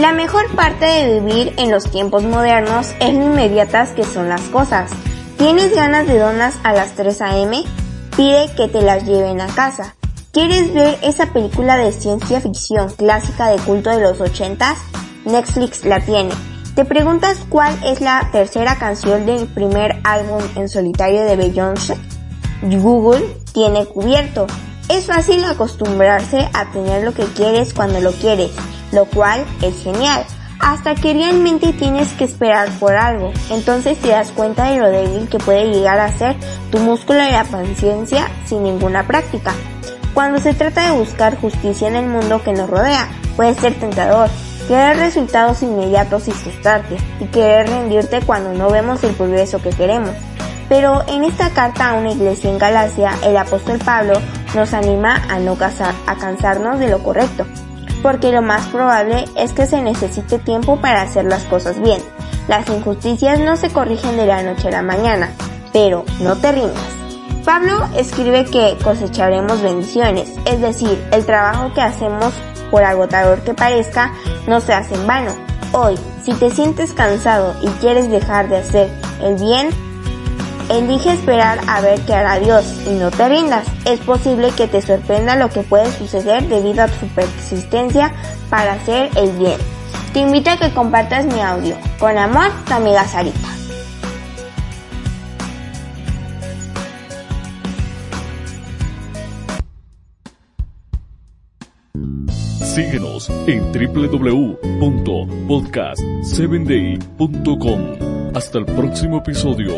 La mejor parte de vivir en los tiempos modernos es lo inmediatas que son las cosas. ¿Tienes ganas de donas a las 3 a.m.? Pide que te las lleven a casa. ¿Quieres ver esa película de ciencia ficción clásica de culto de los 80s? Netflix la tiene. ¿Te preguntas cuál es la tercera canción del primer álbum en solitario de Beyoncé? Google tiene cubierto. Es fácil acostumbrarse a tener lo que quieres cuando lo quieres, lo cual es genial, hasta que realmente tienes que esperar por algo. Entonces te das cuenta de lo débil que puede llegar a ser tu músculo de la paciencia sin ninguna práctica. Cuando se trata de buscar justicia en el mundo que nos rodea, puede ser tentador, querer resultados inmediatos y frustrarte, y querer rendirte cuando no vemos el progreso que queremos. Pero en esta carta a una iglesia en Galacia, el apóstol Pablo nos anima a no cansarnos de lo correcto, porque lo más probable es que se necesite tiempo para hacer las cosas bien. Las injusticias no se corrigen de la noche a la mañana, pero no te rindas. Pablo escribe que cosecharemos bendiciones, es decir, el trabajo que hacemos, por agotador que parezca, no se hace en vano. Hoy, si te sientes cansado y quieres dejar de hacer el bien, Elige esperar a ver qué hará Dios y no te rindas. Es posible que te sorprenda lo que puede suceder debido a tu persistencia para hacer el bien. Te invito a que compartas mi audio. Con amor, tu amiga Sarita. Síguenos en www.podcast7day.com. Hasta el próximo episodio.